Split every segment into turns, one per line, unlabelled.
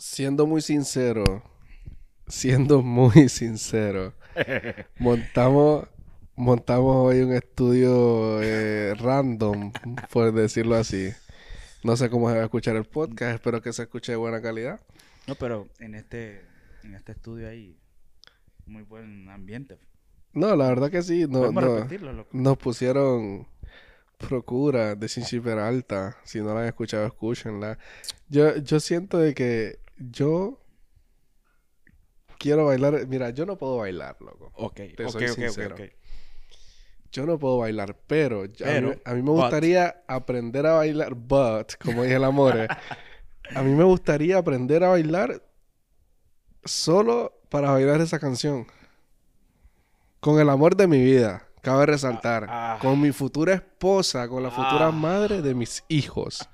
siendo muy sincero, siendo muy sincero, montamos, montamos hoy un estudio eh, random, por decirlo así. No sé cómo se va a escuchar el podcast, espero que se escuche de buena calidad.
No, pero en este, en este estudio hay muy buen ambiente.
No, la verdad que sí, no, no-
repetirlo, loco.
nos pusieron Procura de Sin Alta. Si no la han escuchado, escúchenla. Yo, yo siento de que yo quiero bailar. Mira, yo no puedo bailar, loco.
Ok,
Te
ok,
soy
ok, ok,
sincero.
ok.
Yo no puedo bailar, pero, a, mí,
Pero,
a mí me
but.
gustaría aprender a bailar, but, como dije el amor, a mí me gustaría aprender a bailar solo para bailar esa canción. Con el amor de mi vida, cabe resaltar.
Ah, ah.
Con mi futura esposa, con la futura
Ah.
madre de mis hijos.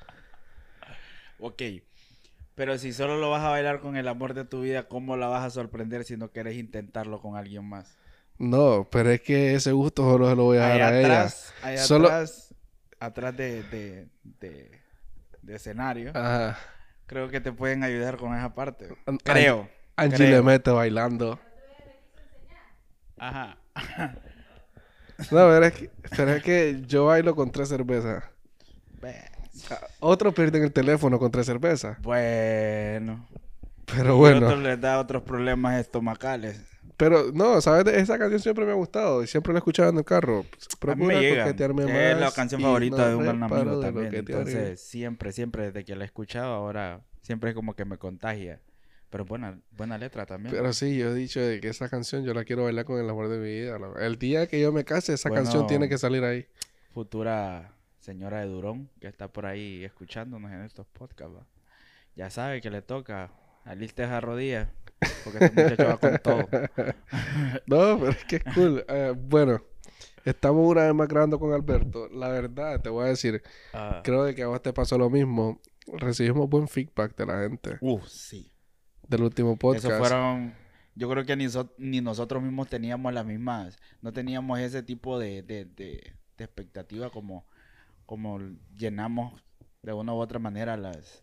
Ok. Pero si solo lo vas a bailar con el amor de tu vida, ¿cómo la vas a sorprender si no quieres intentarlo con alguien más?
No, pero es que ese gusto solo se lo voy a dar a ella.
atrás, allá
Solo-
atrás, atrás de, de, de, de escenario,
Ajá.
creo que te pueden ayudar con esa parte.
An-
Creo.
Angie
creo.
le mete bailando.
Ajá.
No, pero es, que, pero es que yo bailo con tres cervezas. Otros pierden el teléfono con tres cervezas.
Bueno.
Pero bueno.
otros les da otros problemas estomacales.
Pero no, ¿sabes? Esa canción siempre me ha gustado y siempre la he escuchado en el carro.
A mí
Procura
me llega.
coquetearme
Es la
más
canción favorita de un gran amigo también. Entonces, siempre, siempre desde que la he escuchado, ahora siempre es como que me contagia. Pero buena, buena letra también.
Pero sí, yo he dicho de que esa canción yo la quiero bailar con el amor de mi vida. El día que yo me case, esa canción tiene que salir ahí.
Futura señora de Durón, que está por ahí escuchándonos en estos podcasts. ¿va? Ya sabe que le toca aliste esa rodilla. Porque este muchacho va con todo.
No, pero es que es cool. Eh, bueno, estamos una vez más grabando con Alberto. La verdad, te voy a decir,
Ah,
creo de que a vos te pasó lo mismo. Recibimos buen feedback de la gente
uh, sí.
del último podcast.
Eso fueron. Yo creo que ni, so- ni nosotros mismos teníamos las mismas. No teníamos ese tipo de, de, de, de expectativa como, como llenamos de una u otra manera las,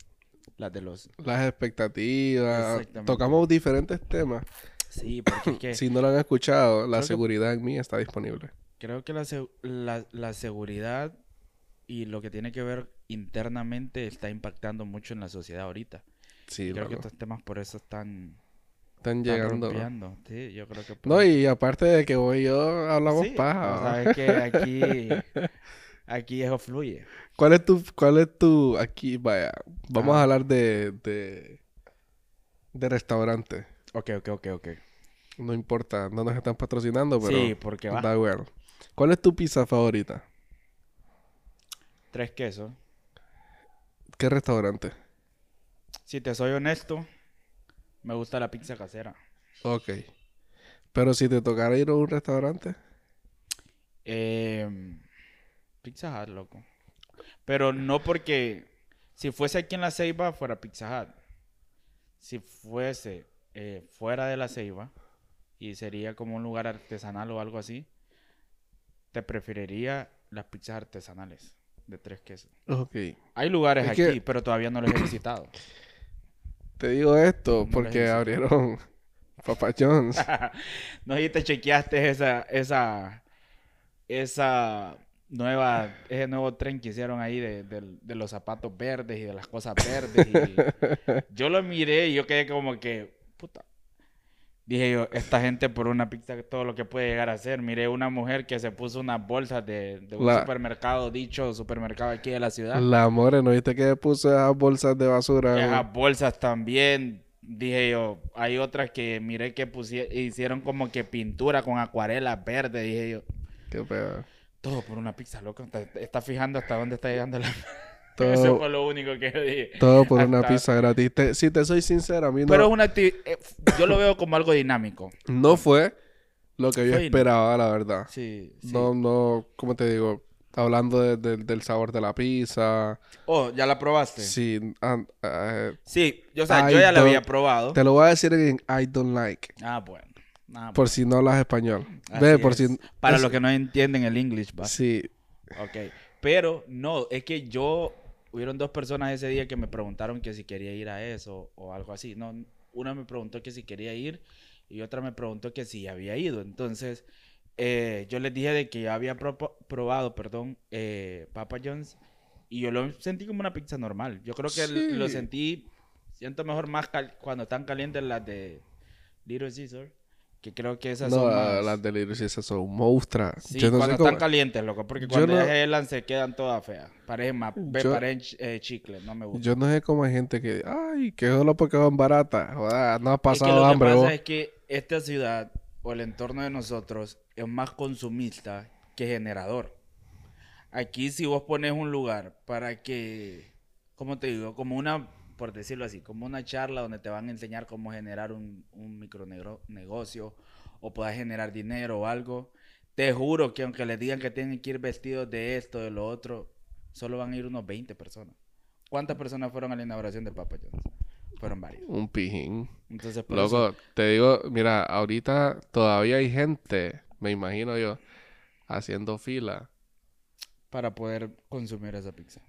las de los.
Las expectativas. Tocamos diferentes temas.
Sí, porque es que
Si no lo han escuchado, la
que-
seguridad en mí está disponible.
creo que la, la, la seguridad y lo que tiene que ver internamente está impactando mucho en la sociedad ahorita.
Sí,
creo que estos temas por eso están,
Están llegando.
rompiendo. Sí, yo creo que por
No, y aparte de que vos y yo hablamos
Sí,
paja.
o
¿va?
sea, es que aquí, aquí eso fluye.
¿Cuál es tu, cuál es tu, aquí, vaya, vamos a hablar de, de, de restaurante.
Ok, ok, ok, ok.
No importa, no nos están patrocinando, pero
Sí, porque va.
da igual. ¿Cuál es tu pizza favorita?
Tres quesos.
¿Qué restaurante?
Si te soy honesto, me gusta la pizza casera.
Ok. Pero si te tocara ir a un restaurante,
Eh, pizza Hut, loco. Pero no porque si fuese aquí en la Ceiba fuera Pizza Hut. Si fuese eh, fuera de la Ceiba y sería como un lugar artesanal o algo así, te preferiría las pizzas artesanales de tres quesos.
ok.
Hay lugares
Es
aquí,
que-
pero todavía no los he visitado.
Te digo esto
No
porque abrieron Papa John's.
no si te chequeaste esa, esa, esa nueva, ese nuevo tren que hicieron ahí de, del- de los zapatos verdes y de las cosas verdes. y yo lo miré y yo quedé como que, puta. Dije yo, esta gente por una pizza, todo lo que puede llegar a hacer. Miré una mujer que se puso unas bolsas de, de un
La-
supermercado, dicho supermercado aquí de la ciudad.
La more, ¿no viste que puse esas bolsas de basura?
Esas bolsas también, dije yo, hay otras que miré que pusie- hicieron como que pintura con acuarela verde, dije yo,
Qué pedo.
Todo por una pizza, loco, te estás fijando hasta dónde está llegando la...
Todo,
Eso fue lo único que dije.
todo por una pizza gratis. Te- si te soy sincero, a mí no,
Pero es una acti- eh, yo lo veo como algo dinámico.
no fue lo que yo esperaba, la verdad.
Sí, sí.
No, no, ¿cómo te digo? Hablando de- de- del sabor de la pizza.
Oh, ¿ya la probaste?
Sí, ah,
Sí, yo, o sea,
I
yo ya la había probado.
te lo voy a decir en I don't like.
Ah, bueno. Ah,
Por si no hablas español. Ve, por
es.
si...
Para los que no entienden el English, va.
Sí,
Ok. Pero no, es que yo hubieron dos personas ese día que me preguntaron que si quería ir a eso o algo así. No, una me preguntó que si quería ir y otra me preguntó que si había ido. Entonces, eh, yo les dije de que había probado, perdón, eh, Papa John's y yo lo sentí como una pizza normal. Yo creo que
Sí.
lo sentí, siento mejor más cuando están calientes las de Little Caesar, que creo que esas
No,
son más...
las delirios esas son monstruas.
Sí,
yo no
cuando
cómo...
están calientes, loco, porque cuando
no-
helan se quedan todas feas. Parecen, ve,
Yo-
parecen eh, chicle, no me gusta.
Yo no sé cómo hay gente que... Ay, que solo porque van baratas. Joder, no has
Es que
pasado
lo
hambre
que pasa
vos.
es que esta ciudad o el entorno de nosotros es más consumista que generador. Aquí si vos pones un lugar para que, ¿cómo te digo? Como una, por decirlo así, como una charla donde te van a enseñar cómo generar un, un micronegocio o puedas generar dinero o algo. Te juro que aunque les digan que tienen que ir vestidos de esto, de lo otro, solo van a ir unos 20 personas. ¿Cuántas personas fueron a la inauguración de Papa John's? Fueron varios.
Un pijín.
Entonces, por eso-
Loco, te digo, mira, ahorita todavía hay gente, me imagino yo, haciendo fila.
para poder consumir esa pizza.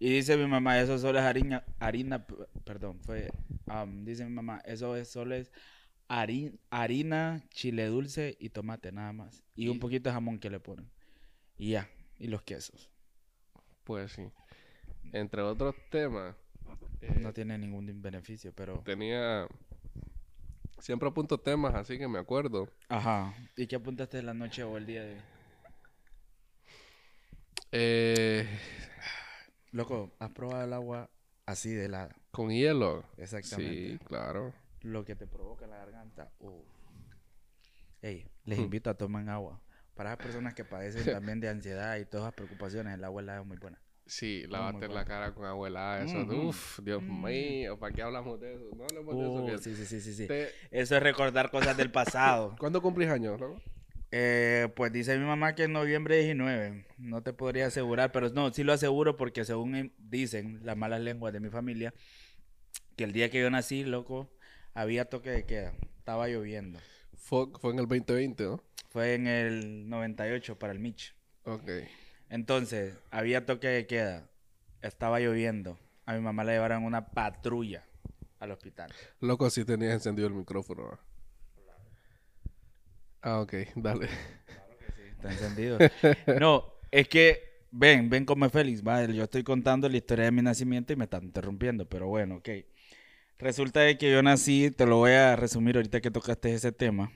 Y dice mi mamá, eso solo es harina, harina, perdón, fue, am, dice mi mamá, eso es solo es hari- harina, chile dulce y tomate nada más. Y un poquito de jamón que le ponen. Y ya, y los quesos.
Pues sí. Entre otros temas, eh,
No tiene ningún beneficio, pero...
tenía... Siempre apunto temas, así que me acuerdo.
Ajá. ¿Y qué apuntaste la noche o el día de...?
Eh,
Loco, ¿has probado el agua así de helada?
con hielo.
Exactamente.
Sí, claro.
lo que te provoca la garganta. Uh. Ey, les
Hmm.
invito a tomar agua. Para las personas que padecen también de ansiedad y todas las preocupaciones, el agua helada es muy buena.
Sí, lavarte la cara con agua helada, eso.
Ujú.
Uf, Dios
Mm.
mío, ¿para qué hablamos de eso? No hablemos de eso. Que-
sí, sí, sí, sí.
Te-
Eso es recordar cosas del pasado.
¿Cuándo cumplís años, loco?
Eh, pues dice mi mamá que en noviembre 19. No te podría asegurar, pero no, sí lo aseguro porque según em- dicen las malas lenguas de mi familia, que el día que yo nací, loco, había toque de queda. Estaba lloviendo.
Fue, fue en el 2020, ¿no?
Fue en el 98 para el Mitch.
Ok.
Entonces, había toque de queda. Estaba lloviendo. A mi mamá la llevaron una patrulla al hospital.
Loco, si tenías encendido el micrófono. ¿va? Ah, ok, dale.
Está encendido. No, es que, ven, ven como Félix. Yo estoy contando la historia de mi nacimiento y me están interrumpiendo, pero bueno, ok. Resulta de que yo nací, te lo voy a resumir ahorita que tocaste ese tema.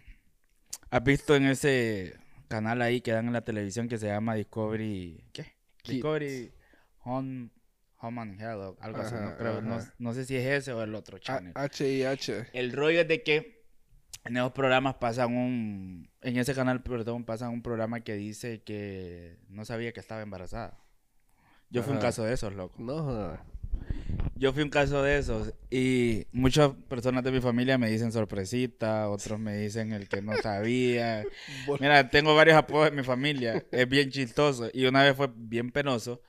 ¿Has visto en ese canal ahí que dan en la televisión que se llama Discovery... ¿Qué?
Kids.
Discovery Home, Home and Health o algo así, no creo. No, sé si es ese o el otro
A-
channel.
H y H.
El rollo es de que en esos programas pasan un... En ese canal, perdón, pasan un programa que dice que no sabía que estaba embarazada. Yo fui un caso de esos, loco.
No, jodas.
Yo fui un caso de esos. Y muchas personas de mi familia me dicen sorpresita, otros me dicen el que no sabía. Mira, tengo varios apodos en mi familia. Es bien chistoso. Y una vez fue bien penoso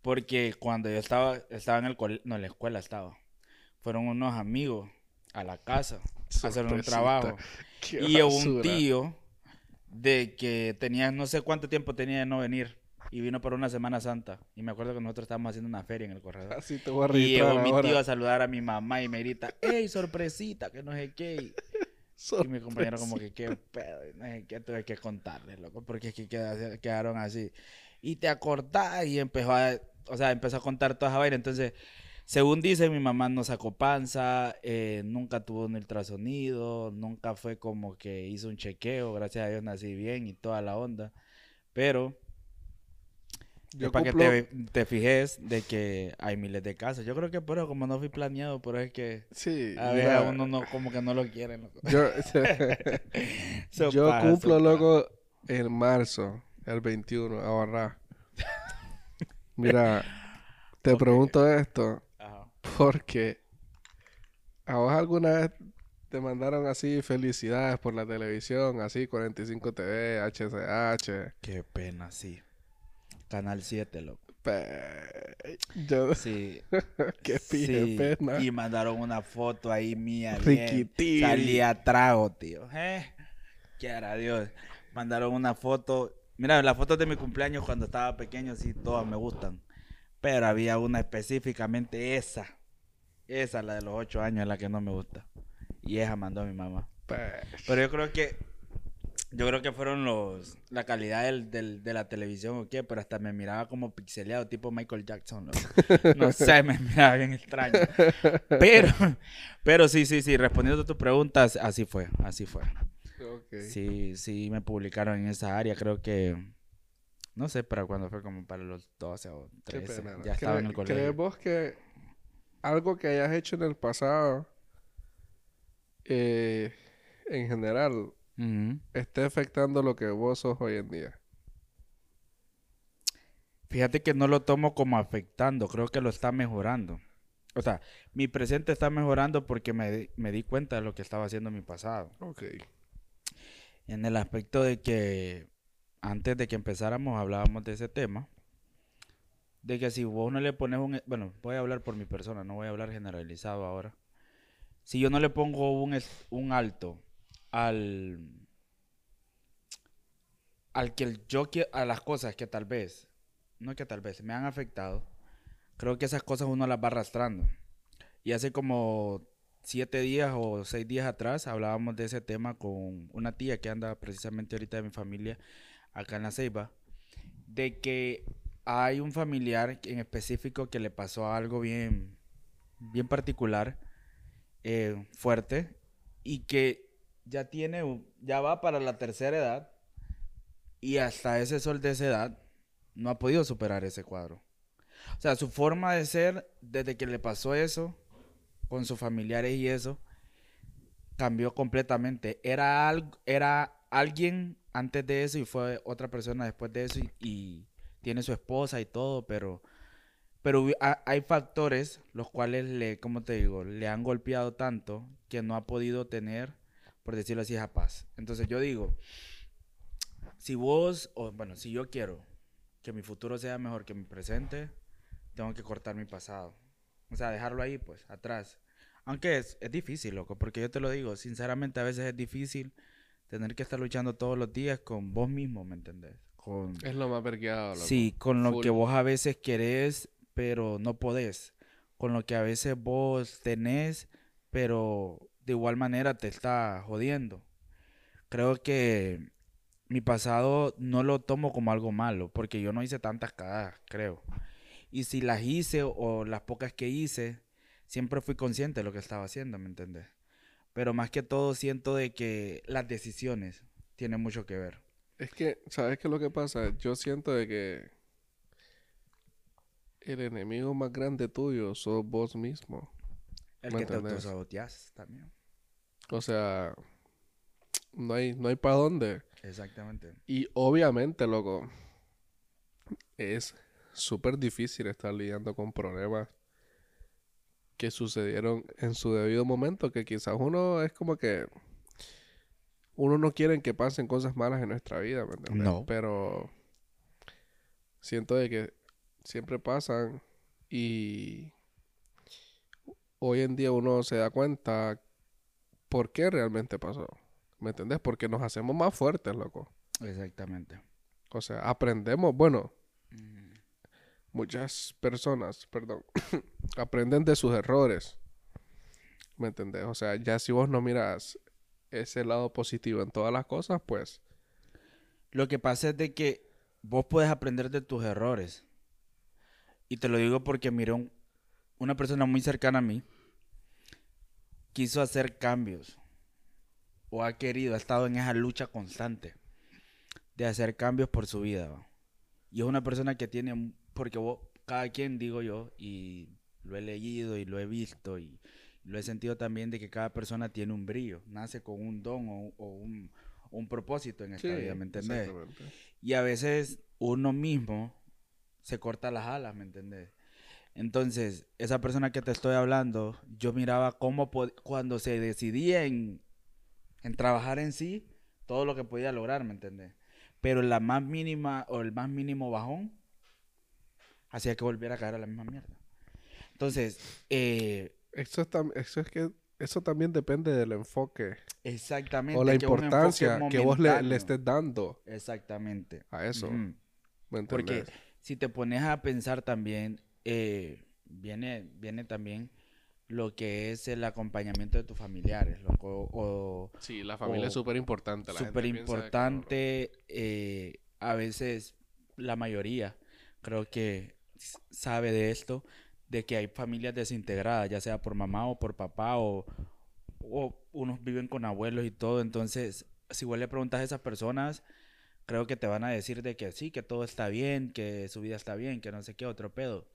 porque cuando yo estaba, estaba en el no, en la escuela estaba. Fueron unos amigos a la casa a hacer un trabajo.
Qué
Y llegó un
basura.
tío de que tenía, no sé cuánto tiempo tenía de no venir. Y vino por una Semana Santa. Y me acuerdo que nosotros estábamos haciendo una feria en el corredor.
Así te voy a
Y llegó mi tío a saludar a mi mamá y me grita, ¡Ey, sorpresita! Que no sé qué. Y mi compañero como que, ¿qué pedo? Y No sé qué tuve que contarles, loco, porque es que queda- quedaron así. Y te acordás y empezó a, o sea, empezó a contar toda esa vaina. Entonces, según dice, mi mamá no sacó panza, eh, nunca tuvo un ultrasonido, nunca fue como que hizo un chequeo, gracias a Dios nací bien y toda la onda. Pero
Yo
para
cumplo-
que te, te fijes de que hay miles de casos. Yo creo que pero como no fui planeado, pero es que
Sí.
a veces uno no, como que no lo quieren. loco.
Yo,
Eso
yo
pasa,
cumplo,
eso
loco, en marzo, el 21, a barrar. Mira, te pregunto esto. Porque a vos alguna vez te mandaron así felicidades por la televisión, así 45 TV, HCH.
Qué pena, sí. Canal 7, loco.
Pe- Yo,
Sí.
qué pije
sí.
pena.
Y mandaron una foto ahí mía.
Riquitiri.
Salía trago, tío. ¿Eh? Quiera Dios. Mandaron una foto. Mira, las fotos de mi cumpleaños cuando estaba pequeño, sí, todas me gustan. Pero había una específicamente esa. Esa, la de los ocho años, la que no me gusta. Y esa mandó a mi mamá.
Pues,
Pero yo creo que. Yo creo que fueron los. La calidad del, del- de la televisión o qué, pero hasta me miraba como pixeleado, tipo Michael Jackson. No sé, me miraba bien extraño. Pero, pero sí, sí, sí, respondiendo a tus preguntas, así fue, así fue.
ok.
Sí, sí, me publicaron en esa área, creo que. No sé para cuándo fue, como para los 12 o
Qué
13.
pena, ¿no?
Ya estaba en el
¿Cree-
colegio.
¿Crees vos que algo que hayas hecho en el pasado, eh, en general,
Ujú.
esté afectando lo que vos sos hoy en día?
Fíjate que no lo tomo como afectando, creo que lo está mejorando. O sea, mi presente está mejorando porque me, me di cuenta de lo que estaba haciendo en mi pasado.
Ok.
En el aspecto de que antes de que empezáramos hablábamos de ese tema. De que si vos no le pones un... Bueno, voy a hablar por mi persona, no voy a hablar generalizado ahora. Si yo no le pongo un, un alto al... Al que el- yo. A las cosas que tal vez... No que tal vez me han afectado. Creo que esas cosas uno las va arrastrando. Y hace como siete días o seis días atrás hablábamos de ese tema con una tía que anda precisamente ahorita de mi familia acá en la Ceiba, de que hay un familiar en específico que le pasó algo bien, bien particular, eh, fuerte, y que ya tiene, ya va para la tercera edad, y hasta ese sol de esa edad no ha podido superar ese cuadro. O sea, su forma de ser, desde que le pasó eso, con sus familiares y eso, cambió completamente. Era, al- era alguien antes de eso y fue otra persona después de eso y tiene su esposa y todo, pero, pero hay factores los cuales le, como te digo, le han golpeado tanto que no ha podido tener, por decirlo así, esa paz. Entonces yo digo, si vos, o bueno, si yo quiero que mi futuro sea mejor que mi presente, tengo que cortar mi pasado. O sea, dejarlo ahí, pues, atrás. Aunque es, es difícil, loco, porque yo te lo digo, sinceramente a veces es difícil tener que estar luchando todos los días con vos mismo, ¿me entendés? Con,
Es lo más vergueado, loco.
sí, con lo que vos a veces querés, pero no podés. Con lo que a veces vos tenés, pero de igual manera te está jodiendo. Creo que mi pasado no lo tomo como algo malo, porque yo no hice tantas cagadas, creo. Y si las hice o las pocas que hice, siempre fui consciente de lo que estaba haciendo, ¿me entendés? Pero más que todo siento de que las decisiones tienen mucho que ver.
Es que, ¿sabes qué es lo que pasa? Yo siento de que el enemigo más grande tuyo sos vos mismo.
El
¿Me
que te
entendés?
autosaboteas también.
O sea, no hay, no hay para dónde.
Exactamente.
Y obviamente, loco, es súper difícil estar lidiando con problemas que sucedieron en su debido momento, que quizás uno es como que uno no quiere que pasen cosas malas en nuestra vida, ¿me entiendes?
No.
Pero siento de que siempre pasan y hoy en día uno se da cuenta por qué realmente pasó. ¿Me entendés? Porque nos hacemos más fuertes, loco.
Exactamente.
O sea, aprendemos, bueno, muchas personas, perdón, aprenden de sus errores. ¿Me entendés? O sea, ya si vos no miras ese lado positivo en todas las cosas, pues
Lo que pasa es de que vos puedes aprender de tus errores. Y te lo digo porque miré un- una persona muy cercana a mí quiso hacer cambios o ha querido, ha estado en esa lucha constante de hacer cambios por su vida. Y es una persona que tiene, porque vos, cada quien digo yo, y lo he leído y lo he visto y lo he sentido también de que cada persona tiene un brillo, nace con un don o, o un, un propósito en esta vida, ¿me entendés? Y a veces uno mismo se corta las alas, ¿me entendés? Entonces, esa persona que te estoy hablando, yo miraba cómo cuando se decidía en, en trabajar en sí, todo lo que podía lograr, ¿me entendés? Pero la más mínima o el más mínimo bajón hacía que volviera a caer a la misma mierda. Entonces, eh,
Eso, es eso es que eso también depende del enfoque
exactamente.
o la
que un enfoque
importancia que vos le, estés dando
Exactamente.
a eso. ¿Me
Porque si te pones a pensar también, eh, viene, viene también lo que es el acompañamiento de tus familiares, loco, o
Sí, la familia
o-
es súper importante.
súper importante, eh, a veces la mayoría creo que sabe de esto, de que hay familias desintegradas, ya sea por mamá o por papá, o, o unos viven con abuelos y todo, entonces si vos le preguntas a esas personas, creo que te van a decir de que sí, que todo está bien, que su vida está bien, que no sé qué otro pedo,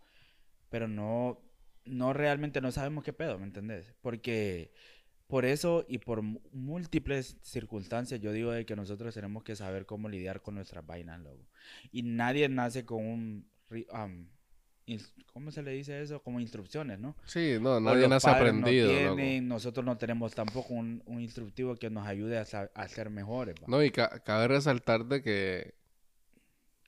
pero no, no realmente no sabemos qué pedo, ¿me entendés? Porque por eso y por múltiples circunstancias yo digo de que nosotros tenemos que saber cómo lidiar con nuestras vainas, loco. Y nadie nace con un... ins- ¿Cómo se le dice eso? Como instrucciones, ¿no?
Sí, no, nadie
los
nace
padres no
aprendido, loco.
tienen, nosotros no tenemos tampoco un, un instructivo que nos ayude a, ser mejores. va.
No, y ca- cabe resaltar de que,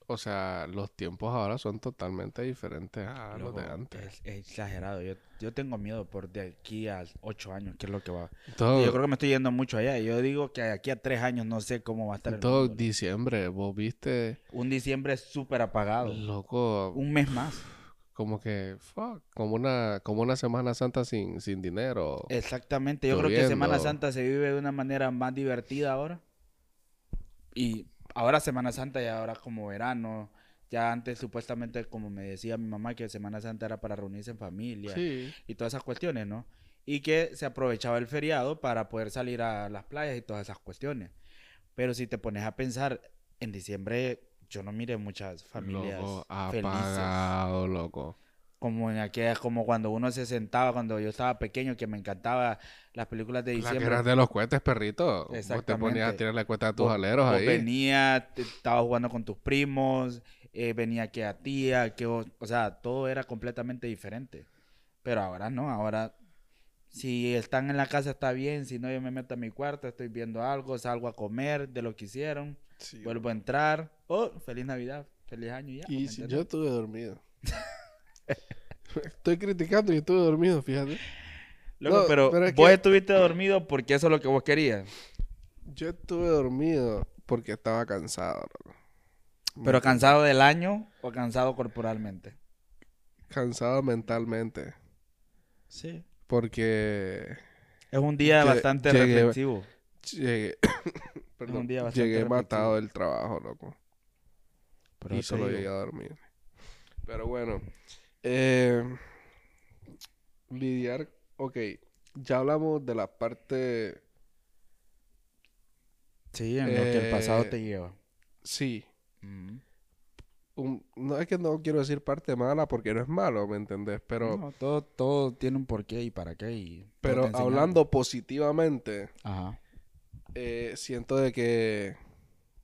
o sea, los tiempos ahora son totalmente diferentes a los de antes.
Es, es exagerado. Yo, yo tengo miedo por de aquí a ocho años, que es lo que va.
Todo,
Yo creo que me estoy yendo mucho allá. Yo digo que de aquí a tres años no sé cómo va a estar el
todo diciembre, vos viste,
Un diciembre súper apagado.
loco,
Un mes más.
Como que, fuck, como una, como una Semana Santa sin, sin dinero.
Exactamente. Yo creo que Semana. Santa se vive de una manera más divertida ahora. Y ahora Semana Santa y ahora como verano. Ya antes supuestamente, como me decía mi mamá, que Semana Santa era para reunirse en familia
Sí,
y todas esas cuestiones, ¿no? Y que se aprovechaba el feriado para poder salir a las playas y todas esas cuestiones. Pero si te pones a pensar, en diciembre yo no miré muchas familias
loco,
felices.
apagado, loco.
Como en aquellas, como cuando uno se sentaba, cuando yo estaba pequeño, que me encantaba las películas de
La que
diciembre.
eras de los cohetes, perrito. Vos te ponías a
Exactamente.
tirarle cuenta a tus
Vos-
aleros
vos
ahí.
venía, estabas jugando con tus primos, eh, venía que a tía, que vos- o sea, todo era completamente diferente. Pero ahora no, ahora si están en la casa está bien, si no yo me meto a mi cuarto, estoy viendo algo, salgo a comer de lo que hicieron,
Sí,
vuelvo a entrar, oh, feliz Navidad, feliz año y ya.
Y
¿me
si yo estuve dormido. Estoy criticando y estuve dormido, fíjate.
Loco,
no,
pero,
pero es
vos
que-
estuviste dormido porque eso es lo que vos querías.
Yo estuve dormido porque estaba cansado. loco. ¿Me
Pero cansado del año o cansado corporalmente.
Cansado mentalmente.
Sí.
Porque
Es un día bastante
llegué-
reflexivo.
llegué, perdón,
un día bastante
llegué matado del trabajo, loco.
Pero
y solo
digo,
llegué a dormir. Pero bueno. eh, lidiar. Ok. Ya hablamos de la parte.
Sí, en lo que el pasado
eh,
te lleva.
Sí.
Mm.
un- no es que no quiero decir parte mala porque no es malo, ¿me entendés? Pero,
No, todo, todo tiene un porqué y para qué. Y
pero hablando positivamente,
Ajá.
Eh, siento de que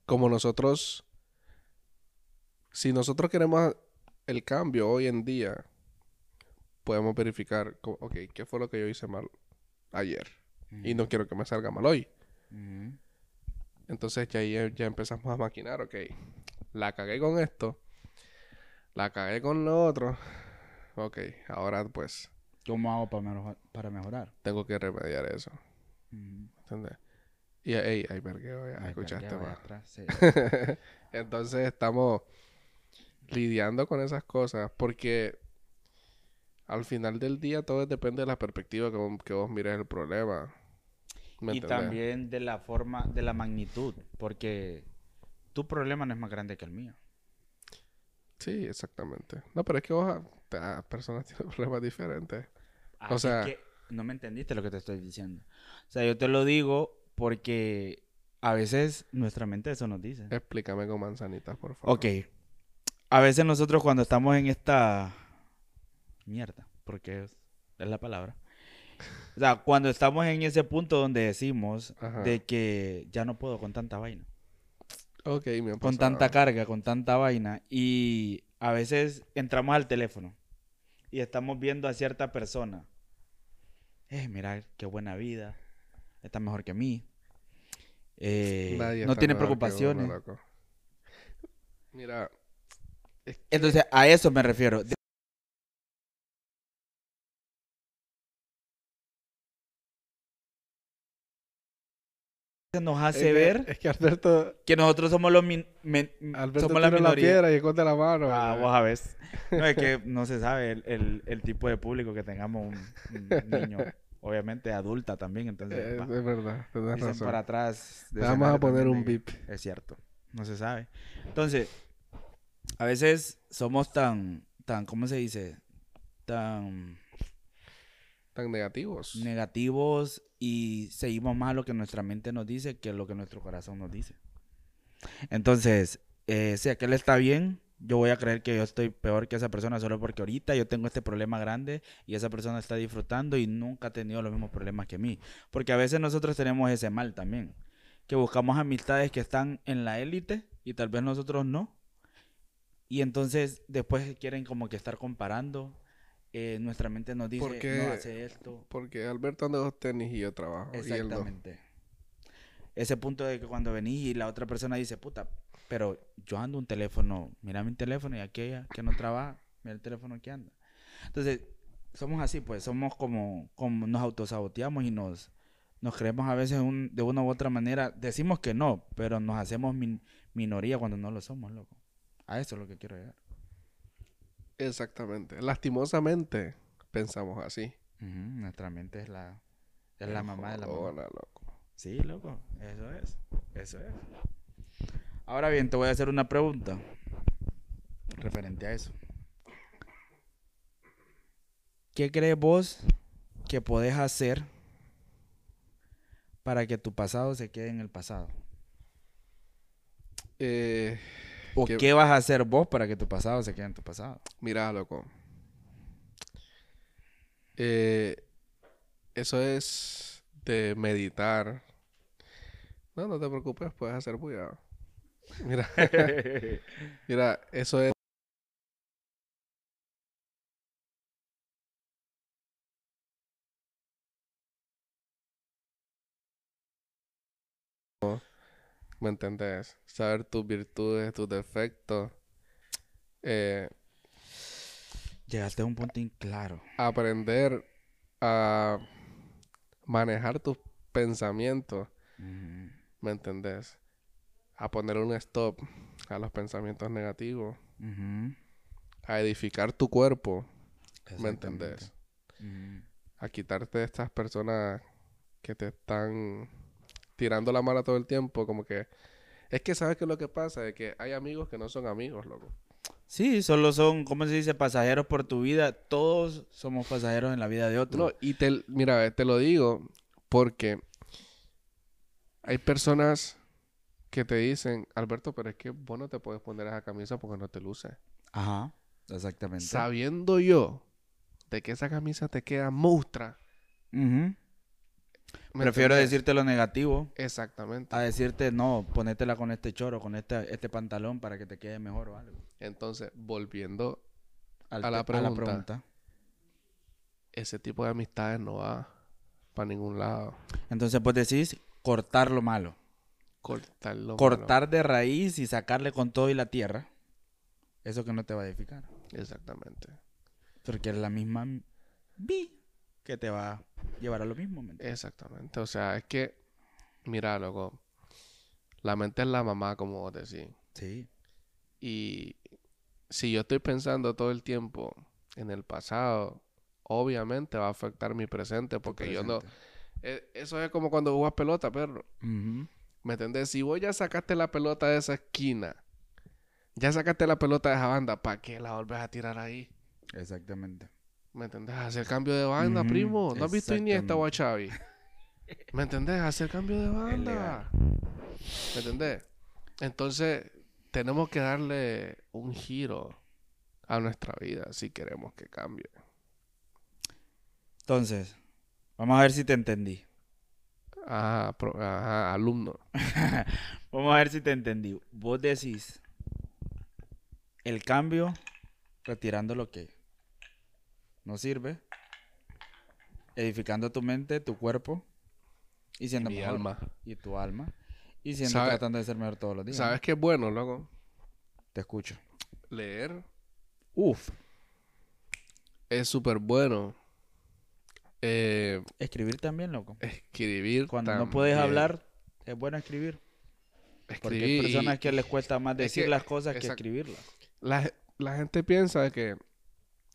como nosotros, si nosotros queremos el cambio hoy en día, podemos verificar, ok, ¿qué fue lo que yo hice mal ayer? Y no quiero que me salga mal hoy. Entonces ya, ahí, ya empezamos a maquinar, ok, la cagué con esto, la cagué con lo otro, ok, ahora pues
¿Cómo hago para, para mejorar?
tengo que remediar eso. ¿entendés? Y, ey, hay vergueo, ya
Ay,
escuchaste,
vergueo ahí
ma.
atrás, sí.
Entonces estamos lidiando con esas cosas porque al final del día todo depende de la perspectiva que, vos- que vos mires el problema. ¿Me
y
entendés?
también de la forma, de la magnitud. Porque tu problema no es más grande que el mío.
Sí, exactamente. No, pero es que vos, las personas tienen problemas diferentes.
Ah, es
sea-
que no me entendiste lo que te estoy diciendo. O sea, yo te lo digo porque a veces nuestra mente eso nos dice.
Explícame con manzanitas, por favor.
Ok. A veces nosotros cuando estamos en esta mierda, porque es, es la palabra. O sea, cuando estamos en ese punto donde decimos
Ajá.
de que ya no puedo con tanta vaina,
Ok, me
con tanta carga, con tanta vaina, y a veces entramos al teléfono y estamos viendo a cierta persona. Eh, mira, qué buena vida, está mejor que mí. Eh,
Nadie
no tiene
uno,
preocupaciones.
loco. Mira,
Entonces, a eso me refiero. nos
Es
hace
que-
ver
Es que Alberto,
que nosotros somos los min- men-
Alberto
somos la
tira la
minoría.
piedra y esconde la mano.
Ah, vos a ver. No, es que no se sabe el, el- el tipo de público que tengamos un, un niño, obviamente adulta también, entonces
Eh, es verdad, tenés
dicen
razón.
por atrás.
vamos a poner un bip.
Es cierto, no se sabe. Entonces, a veces somos tan, tan, ¿cómo se dice? Tan
Tan negativos.
negativos y seguimos más lo que nuestra mente nos dice que lo que nuestro corazón nos dice. Entonces, eh, si aquel está bien, yo voy a creer que yo estoy peor que esa persona solo porque ahorita yo tengo este problema grande y esa persona está disfrutando y nunca ha tenido los mismos problemas que mí. Porque a veces nosotros tenemos ese mal también, que buscamos amistades que están en la élite y tal vez nosotros no. Y entonces después quieren como que estar comparando. eh, nuestra mente nos dice,
Porque-
no hace esto.
Porque Alberto anda dos tenis y yo trabajo. Y él no.
Exactamente. Ese punto de que cuando venís y la otra persona dice, puta, pero yo ando un teléfono, mira mi teléfono y aquella que no trabaja, mira el teléfono que anda. Entonces, somos así, pues, somos como, como nos autosaboteamos y nos, nos creemos a veces un- de una u otra manera. Decimos que no, pero nos hacemos min- minoría cuando no lo somos, loco. A eso es lo que quiero llegar.
Exactamente. Lastimosamente pensamos así.
Nuestra mente es la, es la mamá de la mamá.
Jodona, loco.
Sí, loco, eso es, eso es. Ahora bien, te voy a hacer una pregunta referente a eso. ¿Qué crees vos que podés hacer para que tu pasado se quede en el pasado?
Eh,
¿O
¿Qué-
qué vas a hacer vos para que tu pasado se quede en tu pasado?
mira, loco. Eh, eso es de meditar. No, no te preocupes, puedes hacer bulla. Mira, mira, eso es. ¿Me entendés? Saber tus virtudes, tus defectos. Eh,
Llegaste a un punto claro.
aprender a manejar tus pensamientos, ¿me entendés? A poner un stop a los pensamientos negativos, a edificar tu cuerpo, ¿me entendés? A quitarte de estas personas que te están tirando la mala todo el tiempo, como que... Es que sabes que lo que pasa es que hay amigos que no son amigos, loco.
Sí, solo son, ¿cómo se dice? Pasajeros por tu vida. Todos somos pasajeros en la vida de otro.
No, y te, mira, te lo digo porque hay personas que te dicen, Alberto, pero es que vos no te puedes poner esa camisa porque no te luce.
Ajá, exactamente.
Sabiendo yo de que esa camisa te queda. ¿me
Prefiero
entendés?
decirte lo negativo
Exactamente.
a decirte, no, ponétela con este choro, con este, este pantalón para que te quede mejor o algo.
Entonces, volviendo,
Al
A la
te-
pregunta. ese tipo de amistades no va para ningún lado.
Entonces, pues decís, cortar lo malo.
Cortarlo.
cortar de raíz y sacarle con todo y la tierra. Eso que no te va a edificar.
Exactamente.
Porque es la misma vi que te va a llevar a lo mismo.
Exactamente. O sea, es que, mira, loco, la mente es la mamá, como vos decís.
Sí.
Y si yo estoy pensando todo el tiempo en el pasado, obviamente va a afectar mi presente, porque yo no... eh, Eso es como cuando jugas pelota, perro. ¿Me entendés? Si vos ya sacaste la pelota de esa esquina, ya sacaste la pelota de esa banda, ¿para qué la volvés a tirar ahí?
Exactamente.
¿Me entendés? Hacer cambio de banda, primo. ¿No has visto Iniesta o a. Xavi? ¿Me entendés? Hacer cambio de banda. ¿Me entendés? Entonces, tenemos que darle un giro a nuestra vida si queremos que cambie.
Entonces, vamos a ver si te entendí.
Ajá, pro- ajá, alumno.
Vamos a ver si te entendí. Vos decís el cambio retirando lo que no sirve, edificando tu mente, tu cuerpo y siendo
Mi
mejor.
alma.
y tu alma y siendo
¿Sabe-
tratando de ser mejor todos los días.
¿Sabes qué es bueno, loco?
Te escucho.
Leer
Uf,
es súper bueno. Eh,
escribir también, loco.
escribir
Cuando no puedes hablar, es bueno escribir. Porque hay personas
y-
que les cuesta más
es
decir
que-
las cosas que escribirlas.
la, la gente piensa que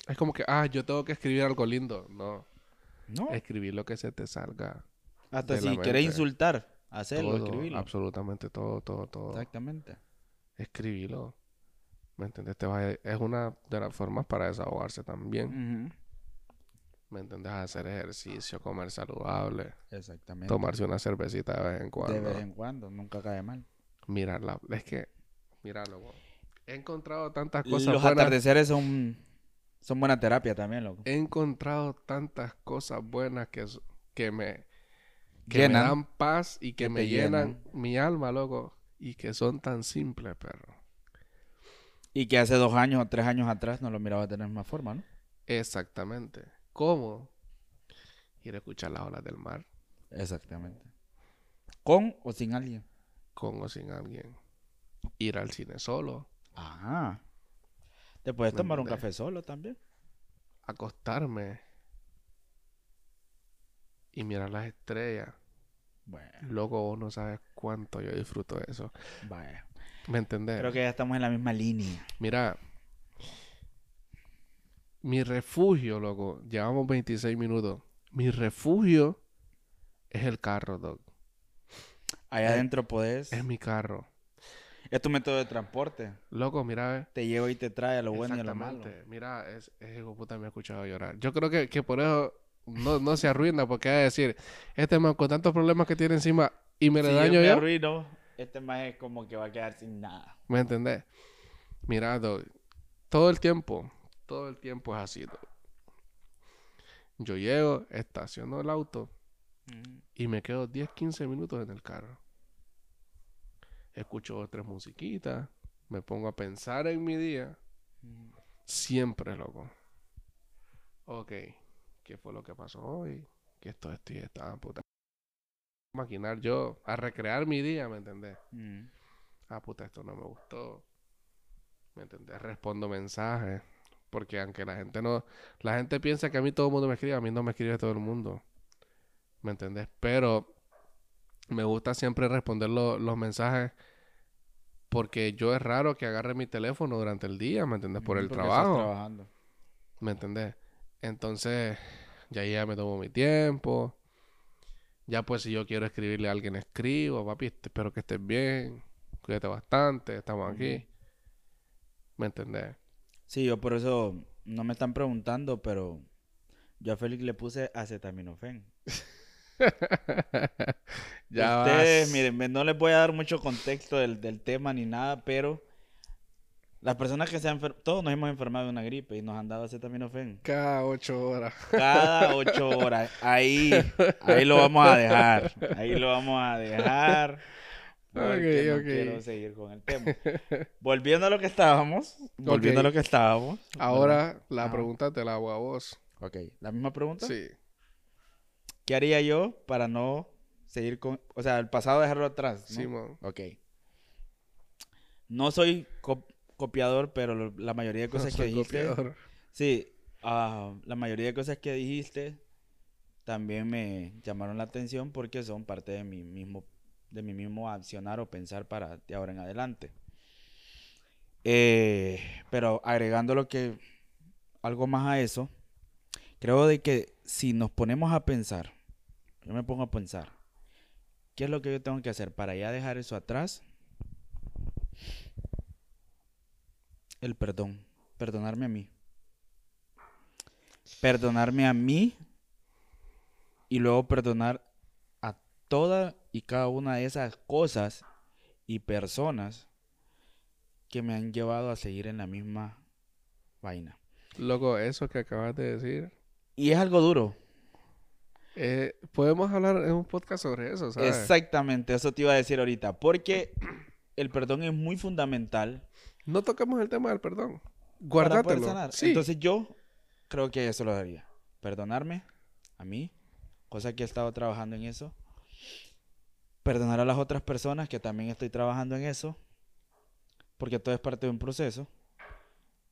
es como que, ah, yo tengo que escribir algo lindo. No,
No.
escribir lo que se te salga.
Hasta si querés insultar, hacerlo,
todo,
escribirlo.
absolutamente todo, todo, todo.
Exactamente.
Escribirlo. ¿Me entiendes? Te vas- es una de las formas para desahogarse también. ¿Me entiendes? Hacer ejercicio, comer saludable,
Exactamente.
tomarse una cervecita de vez en cuando.
De vez en cuando, nunca cae mal.
Mirarla. Es que, míralo, loco. He encontrado tantas cosas
Los
buenas.
atardeceres son, son buena terapia también, loco.
He encontrado tantas cosas buenas que, que me, que
Llenan.
me dan paz y que,
Que
me llenan,
llenan.
mi alma, loco. Y que son tan simples, perro.
Y que hace dos años o tres años atrás no lo mirabas de la misma forma, ¿no?
Exactamente. ¿Cómo? Ir a escuchar las olas del mar
Exactamente. Con o sin alguien.
con o sin alguien. Ir al cine solo.
Ajá. Te puedes
¿Me
tomar un café solo también.
Acostarme. Y mirar las estrellas.
Bueno,
Loco, vos no sabes cuánto yo disfruto de eso.
vaya.
¿Me entendés?
Creo que ya estamos en la misma línea.
Mira, mi refugio, loco, llevamos 26 minutos. Mi refugio es el carro, dog.
Allá
Eh,
adentro podés.
Es mi carro.
Es tu método de transporte.
Loco, mira, ve.
Te lleva y te trae a lo bueno y a lo malo.
Mira, es, ese hijo puta me ha escuchado llorar. Yo creo que, que por eso no, no se arruina, porque a decir, este man con tantos problemas que tiene encima y me le
Si
daño
yo me
yo.
arruino, este más es como que va a quedar sin nada.
¿Me entendés? Mira, dog, todo el tiempo, todo el tiempo es así, dog. Yo llego, estaciono el auto y me quedo 10, 15 minutos en el carro. Escucho dos, tres musiquitas, me pongo a pensar en mi día. Siempre, loco. Ok, ¿qué fue lo que pasó hoy? Que esto, esto y esta puta. Maquinar yo, a recrear mi día, ¿me entendés?
Mm.
ah, puta, esto no me gustó. ¿Me entendés? Respondo mensajes. Porque aunque la gente no... La gente piensa que a mí todo el mundo me escribe, a mí no me escribe todo el mundo. ¿Me entendés? Pero me gusta siempre responder lo- los mensajes porque yo es raro que agarre mi teléfono durante el día, ¿me entendés? Por el
Porque estás
trabajo.
trabajando.
¿Me entendés? Entonces, ya ya me tomo mi tiempo. Ya pues si yo quiero escribirle a alguien, escribo. Papi, este- espero que estés bien. Cuídate bastante. Estamos aquí. ¿Me entendés?
Sí, yo por eso no me están preguntando, pero yo a Félix le puse acetaminofén.
ya
Ustedes,
vas.
miren, no les voy a dar mucho contexto del, del tema ni nada, pero las personas que se han enfer- todos nos hemos enfermado de una gripe y nos han dado acetaminofén.
Cada ocho horas.
Cada ocho horas. Ahí, ahí lo vamos a dejar. Ahí lo vamos a dejar. Porque
Ok,
no
ok.
quiero seguir con el tema. Volviendo a lo que estábamos. Volviendo a lo que estábamos.
Ahora la
Ajá.
pregunta te la hago a vos.
Ok, la misma pregunta.
Sí.
¿Qué haría yo para no seguir con... O sea, el pasado dejarlo atrás, ¿no?
Simón.
Ok. No soy co- copiador, pero lo- la mayoría de cosas que
Soy
dijiste...
copiador.
Sí, ah, la mayoría de cosas que dijiste también me llamaron la atención porque son parte de mi mismo, de mi mismo accionar o pensar para de ahora en adelante. Eh, pero agregando lo que algo más a eso, creo de que si nos ponemos a pensar, yo me pongo a pensar, ¿qué es lo que yo tengo que hacer para ya dejar eso atrás? El perdón, perdonarme a mí perdonarme a mí y luego perdonar a toda y cada una de esas cosas y personas que me han llevado a seguir en la misma vaina.
Loco, eso que acabas de decir.
Y es algo duro.
eh, podemos hablar en un podcast sobre eso, ¿sabes?
Exactamente, eso te iba a decir ahorita. Porque el perdón es muy fundamental
No toquemos el tema del perdón.
sanar.
Sí.
Entonces yo creo que eso lo haría. Perdonarme a mí, cosa que he estado trabajando en eso. Perdonar a las otras personas que también estoy trabajando en eso. Porque todo es parte de un proceso.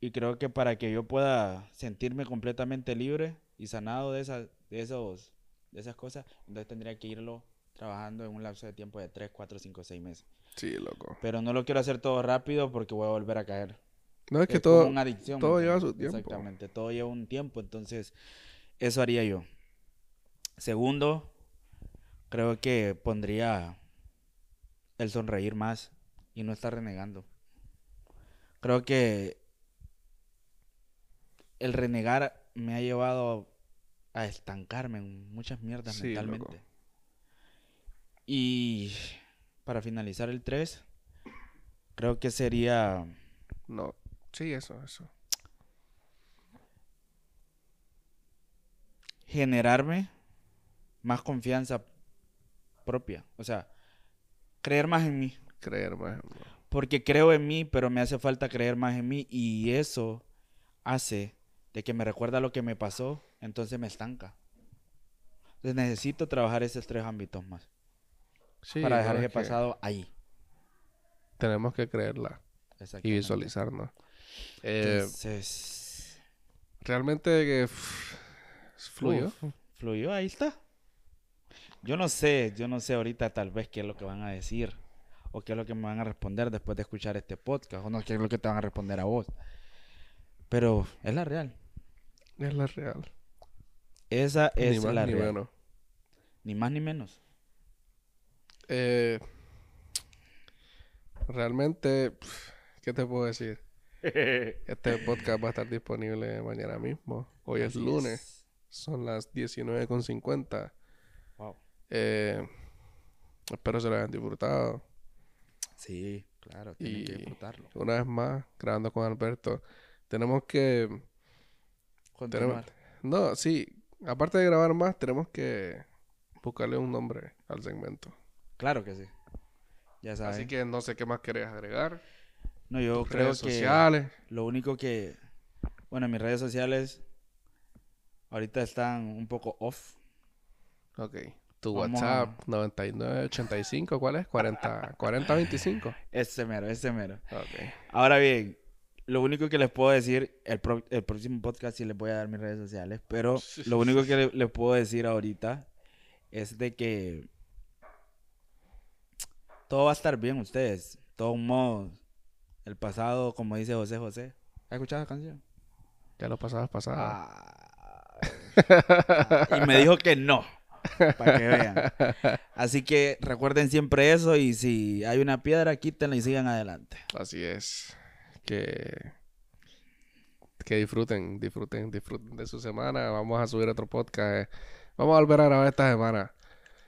Y creo que para que yo pueda sentirme completamente libre y sanado de esas, de esos, de esas cosas, entonces tendría que irlo trabajando en un lapso de tiempo de 3, 4, 5, 6 meses.
Sí, loco.
Pero no lo quiero hacer todo rápido porque voy a volver a caer.
No, es que
Es
todo...
como una adicción.
todo
¿me
lleva su tiempo.
Exactamente, todo lleva un tiempo, entonces eso haría yo. Segundo, creo que pondría el sonreír más y no estar renegando. Creo que el renegar me ha llevado a estancarme en muchas mierdas
Sí, loco.
mentalmente. Y para finalizar el 3, creo que sería
No. Sí, eso, eso.
generarme más confianza propia. O sea, creer más en mí.
Creer más. en-
Porque creo en mí, pero me hace falta creer más en mí. Y eso hace de que me recuerda lo que me pasó, entonces me estanca. Entonces necesito trabajar esos tres ámbitos más.
Sí,
para dejar
es
ese pasado ahí.
Tenemos que creerla y visualizarnos. Eh,
Entonces,
realmente que fluyó.
uf, fluyó, ahí está. Yo no sé, yo no sé ahorita tal vez qué es lo que van a decir o qué es lo que me van a responder después de escuchar este podcast o no qué es lo que te van a responder a vos. Pero es la real.
Es la real.
Esa es
ni más
la
ni
real.
menos.
Ni más ni menos.
Eh, realmente, ¿qué te puedo decir? Este podcast va a estar disponible mañana mismo. Hoy es lunes.
es.
Son las 19.50. Eh, espero se lo hayan disfrutado.
Sí, claro, tienen que
Y-
disfrutarlo.
Una vez más, grabando con Alberto. Tenemos que...
Continuar.
No, sí. Aparte de grabar más, tenemos que buscarle un nombre al segmento.
Claro que sí. Ya sabes.
Así que no sé qué más querés agregar.
no, yo creo
redes
que
sociales.
lo único que, bueno, mis redes sociales ahorita están un poco off.
Ok. Tu
Vamos
WhatsApp 9985, ¿cuál es? 40 4025.
Ese mero, ese mero.
Ok.
Ahora bien, lo único que les puedo decir, el, pro- el próximo podcast sí les voy a dar mis redes sociales, pero lo único que le- les puedo decir ahorita es de que todo va a estar bien ustedes. De todos modos, el pasado, como dice José José. ¿Has escuchado la canción?
Ya lo pasado es pasado.
Ah, y me dijo que no, para que vean. Así que recuerden siempre eso y si hay una piedra, quítenla y sigan adelante.
Así es. Que, que disfruten, disfruten, disfruten de su semana. Vamos a subir otro podcast. eh. Vamos a volver a grabar esta semana.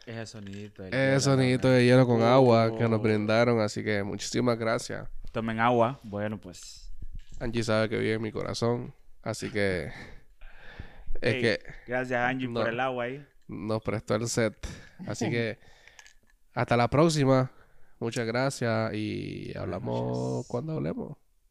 Ese sonidito. de hielo,
sonidito
¿no?
de hielo con agua que nos
Oh.
brindaron. Así que muchísimas gracias.
Tomen agua. Bueno, pues.
Angie sabe que vive en mi corazón. Así que es que
Gracias, Angie, por el agua ahí.
Nos prestó el set. Así que hasta la próxima. Muchas gracias y hablamos cuando hablemos.